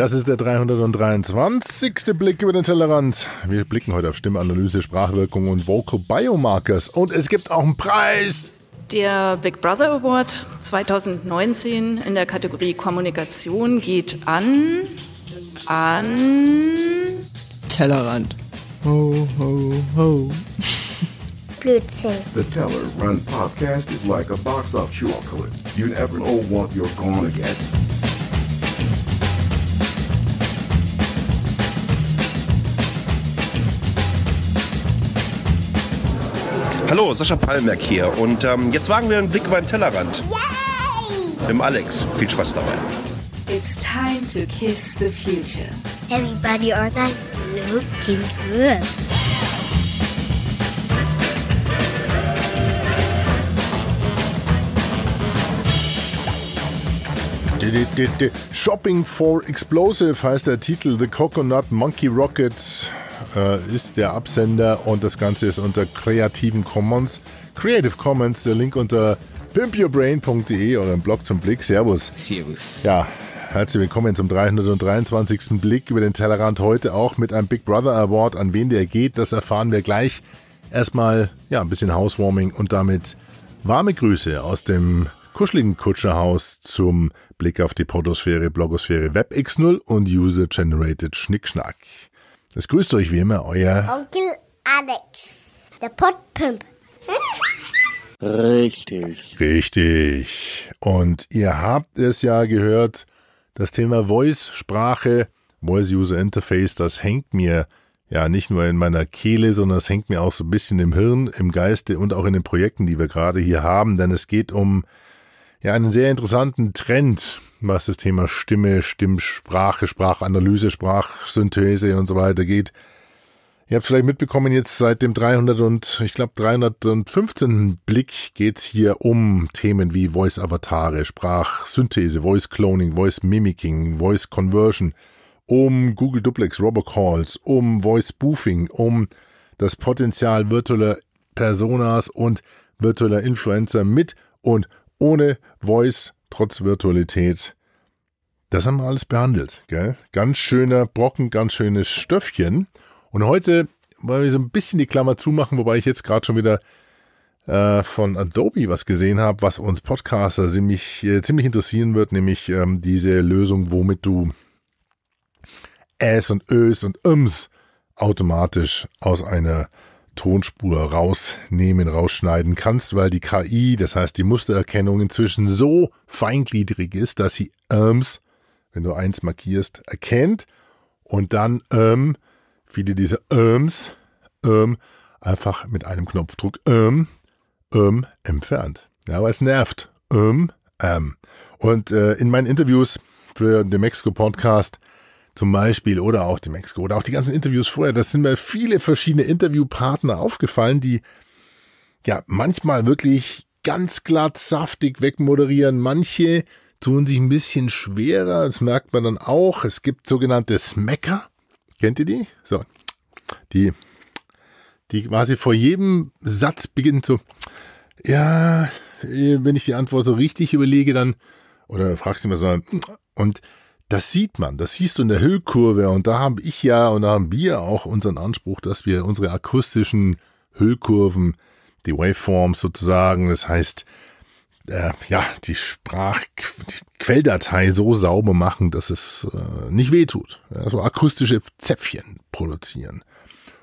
Das ist der 323. Blick über den Tellerrand. Wir blicken heute auf Stimmanalyse, Sprachwirkung und Vocal Biomarkers. Und es gibt auch einen Preis. Der Big Brother Award 2019 in der Kategorie Kommunikation geht an. an. Tellerrand. Ho, ho, ho. Blödsinn. The Teller Run podcast is like a box of chocolate. You never know what you're gonna get. Hallo, Sascha Palmerk hier und ähm, jetzt wagen wir einen Blick über den Tellerrand. Yay! Mit dem Alex. Viel Spaß dabei. It's time to kiss the future. Everybody on that looking good. Shopping for Explosive heißt der Titel. The Coconut Monkey Rocket äh, ist der Absender und das Ganze ist unter Creativen Commons. Creative Commons, der Link unter pimpyourbrain.de, eurem Blog zum Blick. Servus. Servus. Ja, herzlich willkommen zum 323. Blick über den Tellerrand. Heute auch mit einem Big Brother Award. An wen der geht, das erfahren wir gleich. Erstmal ja, ein bisschen Housewarming und damit warme Grüße aus dem kuscheligen Kutscherhaus zum Blick auf die Podosphäre, Blogosphäre, WebX0 und User-Generated Schnickschnack. Es grüßt euch wie immer euer Onkel Alex. Der Podpimp. Richtig. Richtig. Und ihr habt es ja gehört, das Thema Voice, Sprache, Voice User Interface, das hängt mir ja nicht nur in meiner Kehle, sondern es hängt mir auch so ein bisschen im Hirn, im Geiste und auch in den Projekten, die wir gerade hier haben, denn es geht um ja einen sehr interessanten Trend, was das Thema Stimme, Stimmsprache, Sprachanalyse, Sprachsynthese und so weiter geht. Ihr habt vielleicht mitbekommen, jetzt seit dem 300 und ich glaube 315. Blick geht's hier um Themen wie Voice-Avatare, Sprachsynthese, Voice-Cloning, Voice-Mimicking, Voice-Conversion, um Google Duplex Robocalls, um Voice-Spoofing, um das Potenzial virtueller Personas und virtueller Influencer mit und ohne Voice, trotz Virtualität. Das haben wir alles behandelt, gell? Ganz schöner Brocken, ganz schönes Stöffchen. Und heute wollen wir so ein bisschen die Klammer zumachen, wobei ich jetzt gerade schon wieder äh, von Adobe was gesehen habe, was uns Podcaster ziemlich, äh, ziemlich interessieren wird, nämlich ähm, diese Lösung, womit du Äs und Ös und Ms automatisch aus einer Tonspur rausnehmen, rausschneiden kannst, weil die KI, das heißt die Mustererkennung inzwischen so feingliedrig ist, dass sie Ms, wenn du eins markierst, erkennt und dann ähm, viele dieser Öms ähm, einfach mit einem Knopfdruck ähm, ähm, entfernt. Ja, weil es nervt. Ähm, ähm. Und äh, in meinen Interviews für den Mexico Podcast zum Beispiel oder auch die Mexiko oder auch die ganzen Interviews vorher, das sind mir viele verschiedene Interviewpartner aufgefallen, die ja manchmal wirklich ganz glatt saftig wegmoderieren. Manche tun sich ein bisschen schwerer, das merkt man dann auch. Es gibt sogenannte Smacker. Kennt ihr die? So, die, die quasi vor jedem Satz beginnt so, ja, wenn ich die Antwort so richtig überlege, dann, oder fragst du mal, und das sieht man, das siehst du in der Hüllkurve und da habe ich ja und da haben wir auch unseren Anspruch, dass wir unsere akustischen Hüllkurven, die Waveforms sozusagen, das heißt, äh, ja, die Sprachquelldatei so sauber machen, dass es äh, nicht wehtut. Ja, so akustische Zäpfchen produzieren.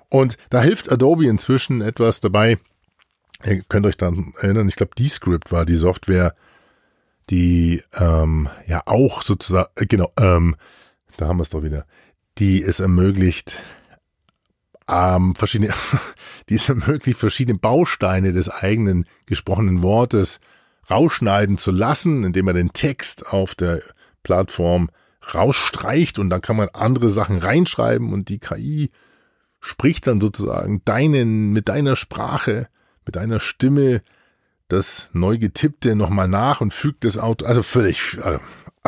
Und da hilft Adobe inzwischen etwas dabei. Ihr könnt euch dann erinnern, ich glaube, Descript war die Software, die ähm, ja auch sozusagen, äh, genau, ähm, da haben wir es doch wieder, die es ermöglicht, ähm, verschiedene, die es ermöglicht, verschiedene Bausteine des eigenen gesprochenen Wortes rausschneiden zu lassen, indem man den Text auf der Plattform rausstreicht und dann kann man andere Sachen reinschreiben und die KI spricht dann sozusagen deinen, mit deiner Sprache, mit deiner Stimme das neu getippte nochmal nach und fügt das Auto, also völlig, äh,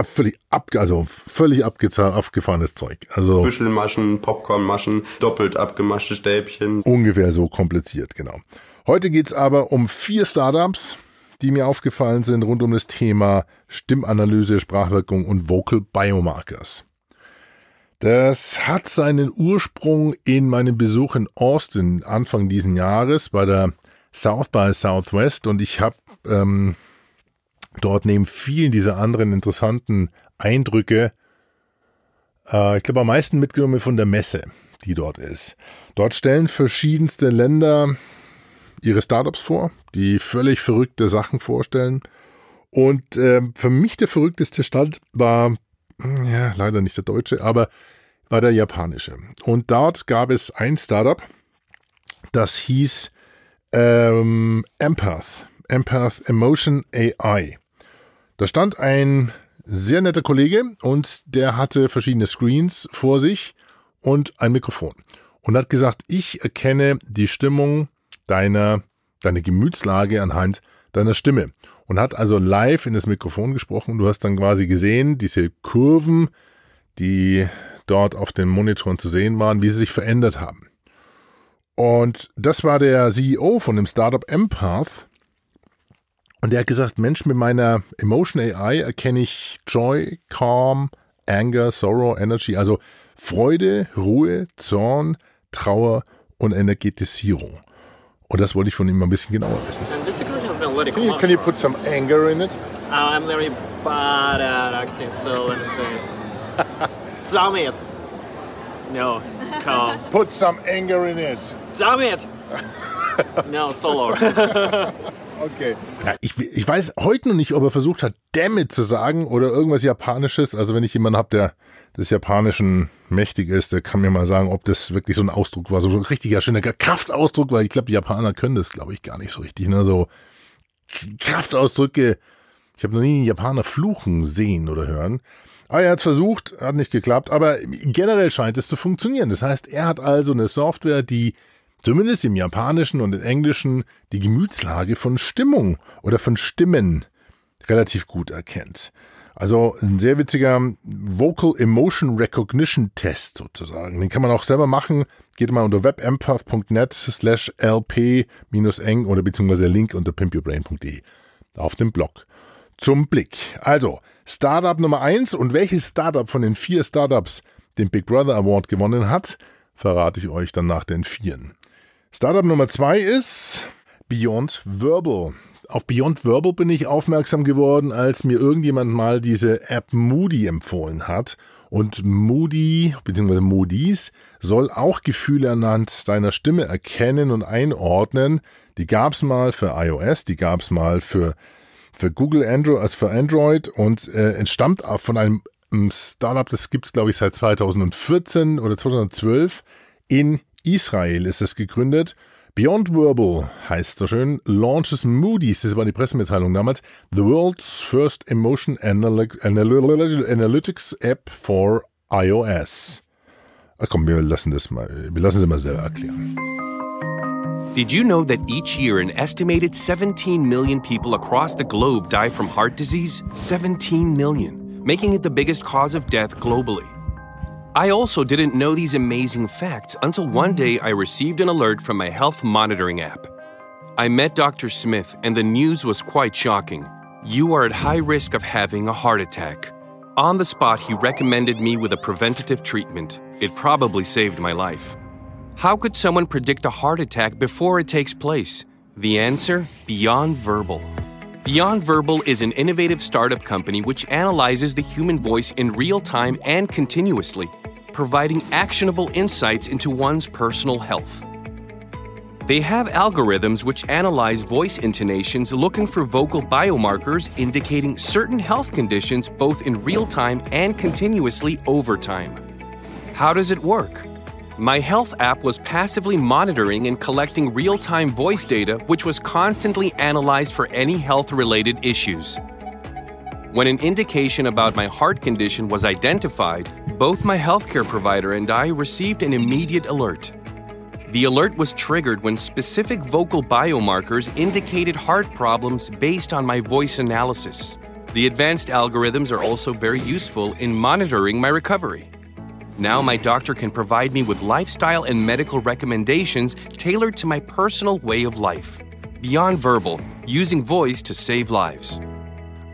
völlig ab, also völlig abgefahrenes Zeug. Also Büschelmaschen, Popcornmaschen, doppelt abgemaschte Stäbchen. Ungefähr so kompliziert, genau. Heute geht's aber um vier Startups, die mir aufgefallen sind rund um das Thema Stimmanalyse, Sprachwirkung und Vocal Biomarkers. Das hat seinen Ursprung in meinem Besuch in Austin Anfang diesen Jahres bei der South by Southwest und ich habe ähm, dort neben vielen dieser anderen interessanten Eindrücke, äh, ich glaube am meisten mitgenommen von der Messe, die dort ist. Dort stellen verschiedenste Länder ihre Startups vor, die völlig verrückte Sachen vorstellen. Und äh, für mich der verrückteste Stand war, ja, leider nicht der deutsche, aber war der japanische. Und dort gab es ein Startup, das hieß ähm, Empath. Empath Emotion AI. Da stand ein sehr netter Kollege und der hatte verschiedene Screens vor sich und ein Mikrofon und hat gesagt, ich erkenne die Stimmung deiner, deine Gemütslage anhand deiner Stimme und hat also live in das Mikrofon gesprochen. Du hast dann quasi gesehen, diese Kurven, die dort auf den Monitoren zu sehen waren, wie sie sich verändert haben. Und das war der CEO von dem Startup Empath. Und der hat gesagt, Mensch, mit meiner Emotion AI erkenne ich Joy, Calm, Anger, Sorrow, Energy, also Freude, Ruhe, Zorn, Trauer und Energetisierung. Und das wollte ich von ihm mal ein bisschen genauer wissen. Can you, can you put some anger in it? Uh, I'm very bad at acting, so let me say. Damn it! No, calm. Put some anger in it. Damn it! No, solo. Okay. Ja, ich, ich weiß heute noch nicht, ob er versucht hat, damn it zu sagen oder irgendwas Japanisches. Also wenn ich jemanden habe, der des Japanischen mächtig ist, der kann mir mal sagen, ob das wirklich so ein Ausdruck war. So ein richtiger, schöner Kraftausdruck, weil ich glaube, die Japaner können das, glaube ich, gar nicht so richtig. Ne? So Kraftausdrücke. Ich habe noch nie einen Japaner fluchen sehen oder hören. Aber er hat es versucht, hat nicht geklappt, aber generell scheint es zu funktionieren. Das heißt, er hat also eine Software, die zumindest im Japanischen und im Englischen die Gemütslage von Stimmung oder von Stimmen relativ gut erkennt. Also ein sehr witziger Vocal Emotion Recognition Test sozusagen. Den kann man auch selber machen. Geht mal unter webempath.net slash lp-eng oder beziehungsweise Link unter pimpyourbrain.de auf dem Blog. Zum Blick. Also, Startup Nummer eins und welches Startup von den vier Startups den Big Brother Award gewonnen hat, verrate ich euch dann nach den Vieren. Startup Nummer zwei ist Beyond Verbal. Auf Beyond Verbal bin ich aufmerksam geworden, als mir irgendjemand mal diese App Moody empfohlen hat. Und Moody bzw. Moody's soll auch Gefühle anhand deiner Stimme erkennen und einordnen. Die gab es mal für iOS, die gab es mal für, für Google Android, also für Android und äh, entstammt von einem Startup, das gibt es glaube ich seit 2014 oder 2012 in Israel ist es gegründet. Beyond Verbal heißt so schön, launches Moody's, das war die Pressemitteilung damals, the world's first emotion analytics app for iOS. Ach komm, wir lassen das mal, wir lassen sie mal selber erklären. Did you know that each year an estimated 17 million people across the globe die from heart disease? 17 million, making it the biggest cause of death globally. I also didn't know these amazing facts until one day I received an alert from my health monitoring app. I met Dr. Smith, and the news was quite shocking. You are at high risk of having a heart attack. On the spot, he recommended me with a preventative treatment. It probably saved my life. How could someone predict a heart attack before it takes place? The answer Beyond Verbal. Beyond Verbal is an innovative startup company which analyzes the human voice in real time and continuously, providing actionable insights into one's personal health. They have algorithms which analyze voice intonations looking for vocal biomarkers indicating certain health conditions both in real time and continuously over time. How does it work? My health app was passively monitoring and collecting real time voice data, which was constantly analyzed for any health related issues. When an indication about my heart condition was identified, both my healthcare provider and I received an immediate alert. The alert was triggered when specific vocal biomarkers indicated heart problems based on my voice analysis. The advanced algorithms are also very useful in monitoring my recovery. Now, my doctor can provide me with lifestyle and medical recommendations tailored to my personal way of life. Beyond verbal, using voice to save lives.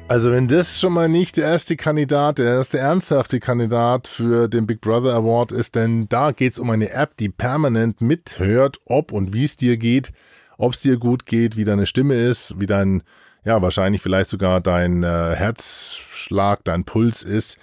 Also wenn das schon mal nicht der erste Kandidat, der erste ernsthafte Kandidat für den Big Brother Award ist, denn da geht es um eine App, die permanent mithört, ob und wie es dir geht, ob es dir gut geht, wie deine Stimme ist, wie dein, ja wahrscheinlich vielleicht sogar dein äh, Herzschlag, dein Puls ist.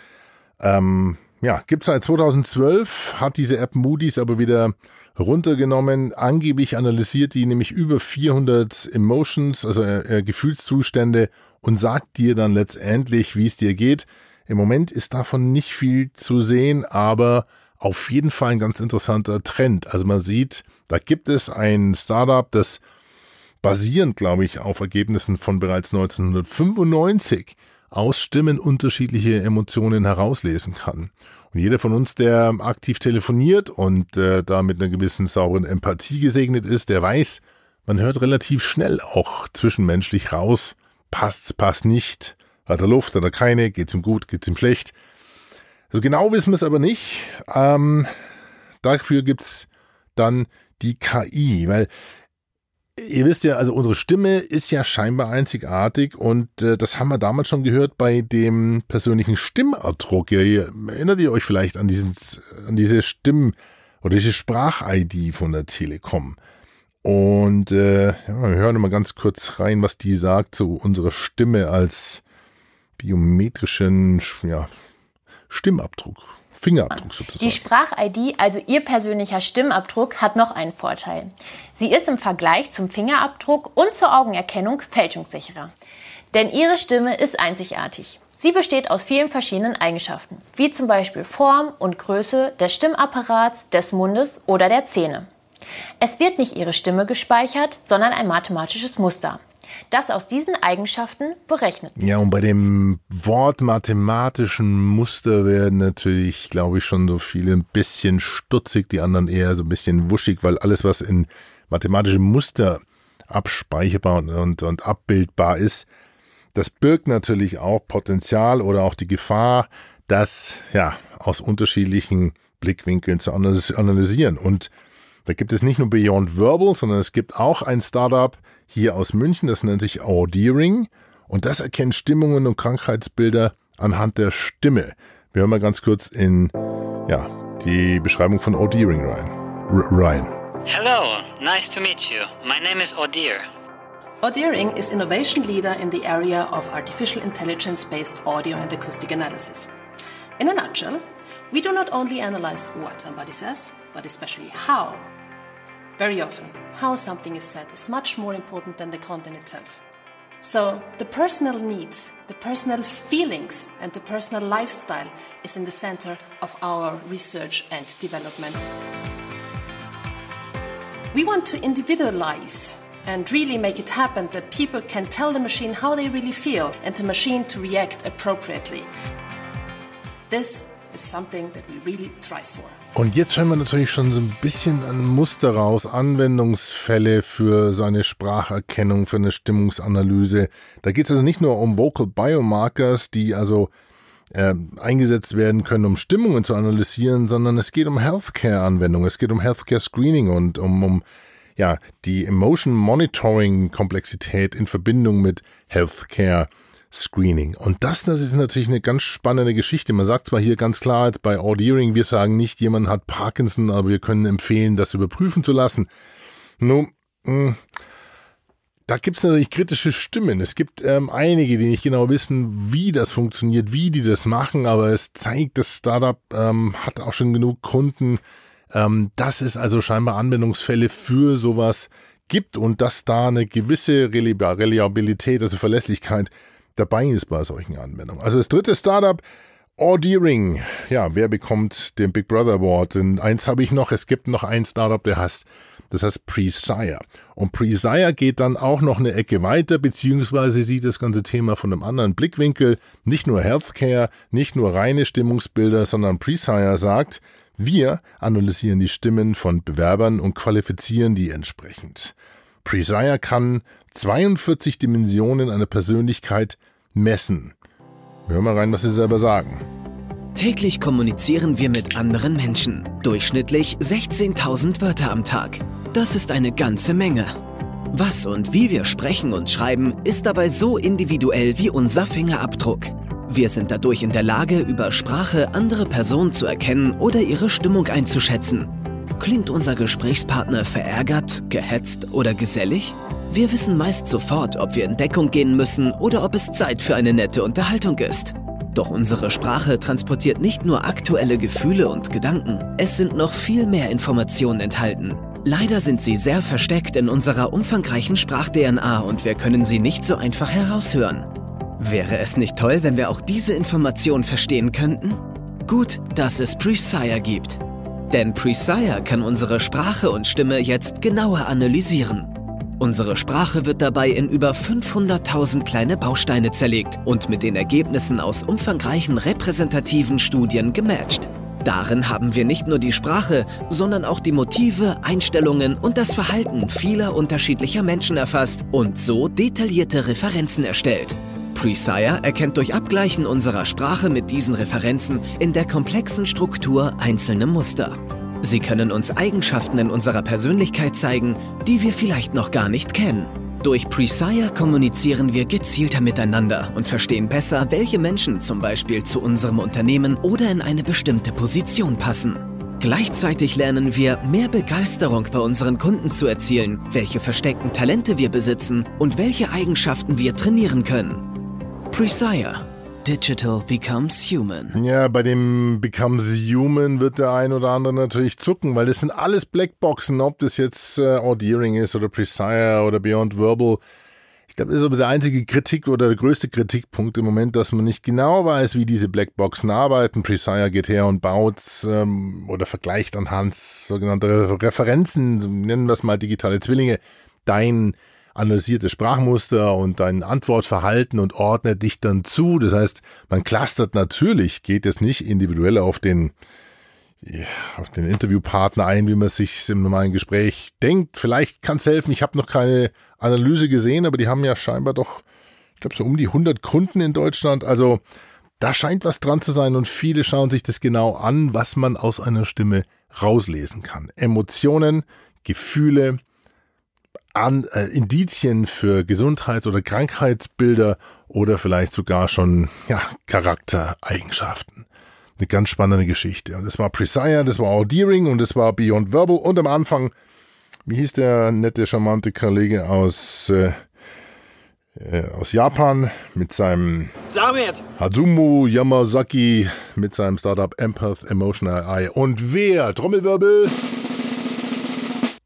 Ähm, ja, gibt seit 2012, hat diese App Moody's aber wieder runtergenommen. Angeblich analysiert die nämlich über 400 Emotions, also äh, äh, Gefühlszustände und sagt dir dann letztendlich, wie es dir geht. Im Moment ist davon nicht viel zu sehen, aber auf jeden Fall ein ganz interessanter Trend. Also man sieht, da gibt es ein Startup, das basierend, glaube ich, auf Ergebnissen von bereits 1995 aus Stimmen unterschiedliche Emotionen herauslesen kann. Und jeder von uns, der aktiv telefoniert und äh, da mit einer gewissen sauberen Empathie gesegnet ist, der weiß, man hört relativ schnell auch zwischenmenschlich raus, passt's, passt nicht, hat er Luft, hat er keine, geht's ihm gut, geht's ihm schlecht. So genau wissen wir es aber nicht. Ähm, dafür gibt's dann die KI, weil ihr wisst ja, also unsere Stimme ist ja scheinbar einzigartig und äh, das haben wir damals schon gehört bei dem persönlichen Stimmabdruck. Ihr, erinnert ihr euch vielleicht an, diesen, an diese Stimm- oder diese Sprach-ID von der Telekom? Und äh, ja, wir hören mal ganz kurz rein, was die sagt zu unserer Stimme als biometrischen ja, Stimmabdruck. Fingerabdruck sozusagen. Die Sprach-ID, also Ihr persönlicher Stimmabdruck, hat noch einen Vorteil. Sie ist im Vergleich zum Fingerabdruck und zur Augenerkennung fälschungssicherer. Denn Ihre Stimme ist einzigartig. Sie besteht aus vielen verschiedenen Eigenschaften, wie zum Beispiel Form und Größe des Stimmapparats, des Mundes oder der Zähne. Es wird nicht Ihre Stimme gespeichert, sondern ein mathematisches Muster, das aus diesen Eigenschaften berechnet. Ja, und bei dem Wort mathematischen Muster werden natürlich, glaube ich, schon so viele ein bisschen stutzig, die anderen eher so ein bisschen wuschig, weil alles, was in mathematischem Muster abspeicherbar und, und abbildbar ist, das birgt natürlich auch Potenzial oder auch die Gefahr, das ja aus unterschiedlichen Blickwinkeln zu analysieren. Und da gibt es nicht nur Beyond Verbal, sondern es gibt auch ein Startup hier aus München, das nennt sich Audeering und das erkennt Stimmungen und Krankheitsbilder anhand der Stimme. Wir hören mal ganz kurz in ja, die Beschreibung von Audeering rein. R Ryan. Hello, nice to meet you. My name is Odeer. Odeering is innovation leader in the area of artificial intelligence-based audio and acoustic analysis. In a nutshell, we do not only analyze what somebody says, but especially how Very often, how something is said is much more important than the content itself. So, the personal needs, the personal feelings, and the personal lifestyle is in the center of our research and development. We want to individualize and really make it happen that people can tell the machine how they really feel and the machine to react appropriately. This is something that we really thrive for. Und jetzt hören wir natürlich schon so ein bisschen ein Muster raus, Anwendungsfälle für so eine Spracherkennung, für eine Stimmungsanalyse. Da geht es also nicht nur um Vocal Biomarkers, die also äh, eingesetzt werden können, um Stimmungen zu analysieren, sondern es geht um Healthcare-Anwendungen, es geht um Healthcare-Screening und um, um ja, die Emotion Monitoring-Komplexität in Verbindung mit Healthcare. Screening. Und das, das ist natürlich eine ganz spannende Geschichte. Man sagt zwar hier ganz klar jetzt bei Audeering, wir sagen nicht, jemand hat Parkinson, aber wir können empfehlen, das überprüfen zu lassen. Nun, hm, da gibt es natürlich kritische Stimmen. Es gibt ähm, einige, die nicht genau wissen, wie das funktioniert, wie die das machen, aber es zeigt, das Startup ähm, hat auch schon genug Kunden, ähm, dass es also scheinbar Anwendungsfälle für sowas gibt und dass da eine gewisse Reliabilität, also Verlässlichkeit dabei ist bei solchen Anwendungen. Also das dritte Startup, Audeering. Ja, wer bekommt den Big Brother Award? Und eins habe ich noch, es gibt noch ein Startup, der heißt, das heißt Presire. Und Presire geht dann auch noch eine Ecke weiter, beziehungsweise sieht das ganze Thema von einem anderen Blickwinkel. Nicht nur Healthcare, nicht nur reine Stimmungsbilder, sondern Presire sagt, wir analysieren die Stimmen von Bewerbern und qualifizieren die entsprechend. Presire kann 42 Dimensionen einer Persönlichkeit messen. Hör mal rein, was Sie selber sagen. Täglich kommunizieren wir mit anderen Menschen. Durchschnittlich 16.000 Wörter am Tag. Das ist eine ganze Menge. Was und wie wir sprechen und schreiben, ist dabei so individuell wie unser Fingerabdruck. Wir sind dadurch in der Lage, über Sprache andere Personen zu erkennen oder ihre Stimmung einzuschätzen. Klingt unser Gesprächspartner verärgert, gehetzt oder gesellig? Wir wissen meist sofort, ob wir in Deckung gehen müssen oder ob es Zeit für eine nette Unterhaltung ist. Doch unsere Sprache transportiert nicht nur aktuelle Gefühle und Gedanken, es sind noch viel mehr Informationen enthalten. Leider sind sie sehr versteckt in unserer umfangreichen Sprach-DNA und wir können sie nicht so einfach heraushören. Wäre es nicht toll, wenn wir auch diese Information verstehen könnten? Gut, dass es Presire gibt. Denn Presire kann unsere Sprache und Stimme jetzt genauer analysieren. Unsere Sprache wird dabei in über 500.000 kleine Bausteine zerlegt und mit den Ergebnissen aus umfangreichen repräsentativen Studien gematcht. Darin haben wir nicht nur die Sprache, sondern auch die Motive, Einstellungen und das Verhalten vieler unterschiedlicher Menschen erfasst und so detaillierte Referenzen erstellt. Presire erkennt durch Abgleichen unserer Sprache mit diesen Referenzen in der komplexen Struktur einzelne Muster. Sie können uns Eigenschaften in unserer Persönlichkeit zeigen, die wir vielleicht noch gar nicht kennen. Durch Presire kommunizieren wir gezielter miteinander und verstehen besser, welche Menschen zum Beispiel zu unserem Unternehmen oder in eine bestimmte Position passen. Gleichzeitig lernen wir, mehr Begeisterung bei unseren Kunden zu erzielen, welche versteckten Talente wir besitzen und welche Eigenschaften wir trainieren können. Presire. Digital becomes human. Ja, bei dem becomes human wird der ein oder andere natürlich zucken, weil das sind alles Blackboxen, ob das jetzt äh, Audeering ist oder Presire oder Beyond Verbal. Ich glaube, das ist aber der einzige Kritik oder der größte Kritikpunkt im Moment, dass man nicht genau weiß, wie diese Blackboxen arbeiten. Presire geht her und baut ähm, oder vergleicht anhand sogenannter Referenzen, nennen wir es mal digitale Zwillinge, dein analysiert das Sprachmuster und dein Antwortverhalten und ordnet dich dann zu. Das heißt, man clustert natürlich, geht es nicht individuell auf den, auf den Interviewpartner ein, wie man sich im normalen Gespräch denkt. Vielleicht kann es helfen. Ich habe noch keine Analyse gesehen, aber die haben ja scheinbar doch, ich glaube, so um die 100 Kunden in Deutschland. Also da scheint was dran zu sein und viele schauen sich das genau an, was man aus einer Stimme rauslesen kann. Emotionen, Gefühle, an, äh, Indizien für Gesundheits- oder Krankheitsbilder oder vielleicht sogar schon ja, Charaktereigenschaften. Eine ganz spannende Geschichte. Und das war Presire, das war Audeering und das war Beyond Verbal. Und am Anfang, wie hieß der nette, charmante Kollege aus, äh, äh, aus Japan mit seinem Damit. Hazumu Yamazaki mit seinem Startup Empath Emotional AI. Und wer, Trommelwirbel,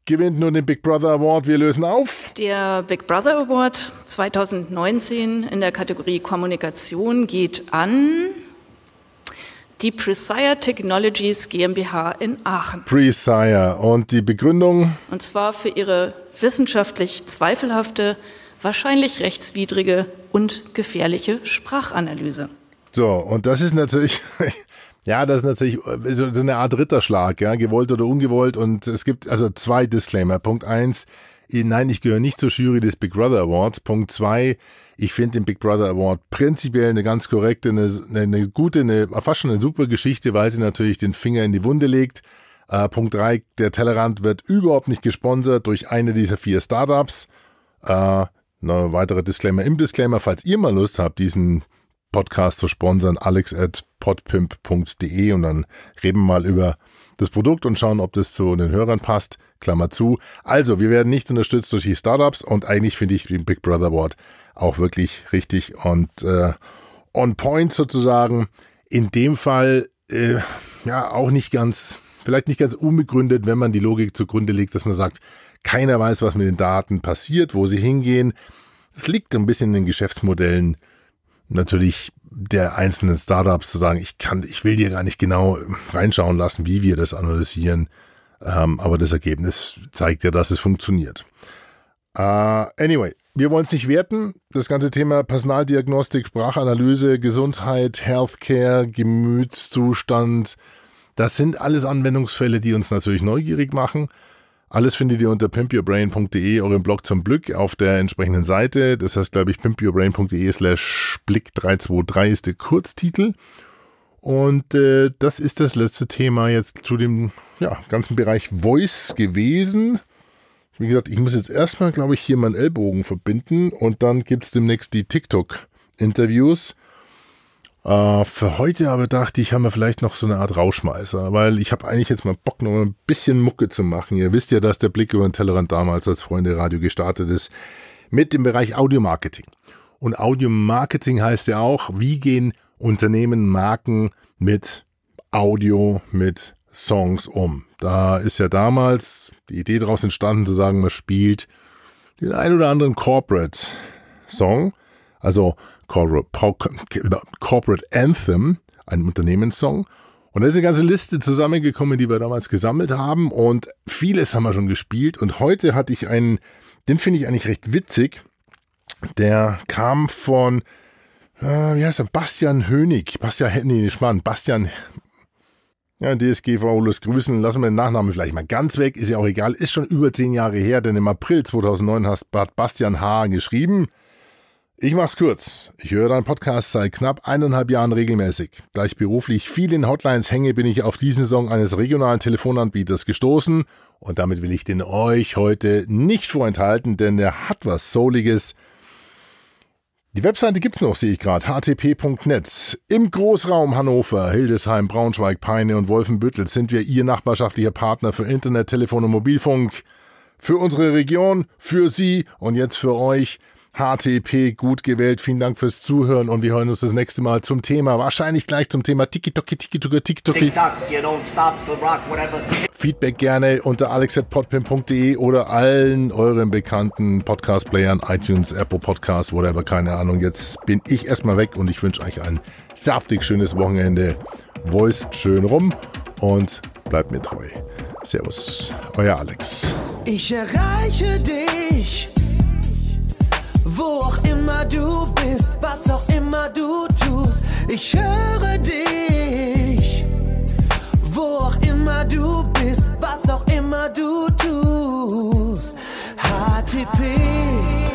gewinnt nun den Big Brother Award. Wir lösen auf. Der Big Brother Award 2019 in der Kategorie Kommunikation geht an die Presire Technologies GmbH in Aachen. Presire. Und die Begründung? Und zwar für ihre wissenschaftlich zweifelhafte, wahrscheinlich rechtswidrige und gefährliche Sprachanalyse. So, und das ist natürlich, Ja, das ist natürlich äh, so eine Art Ritterschlag, ja, gewollt oder ungewollt. Und es gibt also zwei Disclaimer. Punkt eins, nein, ich gehöre nicht zur Jury des Big Brother Awards. Punkt zwei, ich finde den Big Brother Award prinzipiell eine ganz korrekte, eine, eine gute, eine, fast schon eine super Geschichte, weil sie natürlich den Finger in die Wunde legt. Äh, Punkt drei, der Tellerrand wird überhaupt nicht gesponsert durch eine dieser vier Startups. Äh, eine weitere Disclaimer im Disclaimer, falls ihr mal Lust habt, diesen Podcast zu sponsern, alex at podpimp.de und dann reden wir mal über das Produkt und schauen, ob das zu den Hörern passt. Klammer zu. Also, wir werden nicht unterstützt durch die Startups und eigentlich finde ich den Big Brother Award auch wirklich richtig und äh, on point sozusagen. In dem Fall äh, ja auch nicht ganz, vielleicht nicht ganz unbegründet, wenn man die Logik zugrunde legt, dass man sagt, keiner weiß, was mit den Daten passiert, wo sie hingehen. Es liegt ein bisschen in den Geschäftsmodellen natürlich der einzelnen Startups zu sagen, ich kann, ich will dir gar nicht genau reinschauen lassen, wie wir das analysieren, ähm, aber das Ergebnis zeigt ja, dass es funktioniert. Uh, anyway, wir wollen es nicht werten. Das ganze Thema Personaldiagnostik, Sprachanalyse, Gesundheit, Healthcare, Gemütszustand, das sind alles Anwendungsfälle, die uns natürlich neugierig machen. Alles findet ihr unter pimpyourbrain.de, eurem Blog zum Glück, auf der entsprechenden Seite. Das heißt, glaube ich, pimpyourbrain.de slash blick323 ist der Kurztitel. Und äh, das ist das letzte Thema jetzt zu dem ja, ganzen Bereich Voice gewesen. Wie gesagt, ich muss jetzt erstmal, glaube ich, hier meinen Ellbogen verbinden und dann gibt es demnächst die TikTok-Interviews. Äh, für heute aber dachte ich, haben wir vielleicht noch so eine Art Rauschmeißer, weil ich habe eigentlich jetzt mal Bock, noch ein bisschen Mucke zu machen. Ihr wisst ja, dass der Blick über den Tellerrand damals als Freunde Radio gestartet ist mit dem Bereich Audiomarketing. Und Audiomarketing heißt ja auch, wie gehen Unternehmen, Marken mit Audio, mit Songs um. Da ist ja damals die Idee daraus entstanden zu sagen, man spielt den ein oder anderen Corporate Song, also Corporate Anthem, ein Unternehmenssong. Und da ist eine ganze Liste zusammengekommen, die wir damals gesammelt haben. Und vieles haben wir schon gespielt. Und heute hatte ich einen, den finde ich eigentlich recht witzig, der kam von, äh, wie heißt er, Bastian Hönig, Bastian, nee, Schmarrn, Bastian, ja, DSGV, los grüßen, lassen wir den Nachnamen vielleicht mal ganz weg, ist ja auch egal, ist schon über zehn Jahre her, denn im April 2009 hat Bastian H. geschrieben, ich mach's kurz. Ich höre deinen Podcast seit knapp eineinhalb Jahren regelmäßig. Da ich beruflich viel in Hotlines hänge, bin ich auf diesen Song eines regionalen Telefonanbieters gestoßen und damit will ich den euch heute nicht vorenthalten, denn er hat was Souliges. Die Webseite gibt's noch, sehe ich gerade, htp.net. Im Großraum Hannover, Hildesheim, Braunschweig, Peine und Wolfenbüttel sind wir Ihr nachbarschaftlicher Partner für Internet, Telefon und Mobilfunk. Für unsere Region, für Sie und jetzt für euch. HTP gut gewählt. Vielen Dank fürs Zuhören und wir hören uns das nächste Mal zum Thema, wahrscheinlich gleich zum Thema Tiki-Toki, Tiki-Toki, Tiki-Toki. Feedback gerne unter alex.podpin.de oder allen euren bekannten Podcast-Playern, iTunes, Apple Podcast, whatever, keine Ahnung. Jetzt bin ich erstmal weg und ich wünsche euch ein saftig schönes Wochenende. Voice schön rum und bleibt mir treu. Servus, euer Alex. Ich erreiche dich wo auch immer du bist, was auch immer du tust. Ich höre dich, wo auch immer du bist, was auch immer du tust. HTP,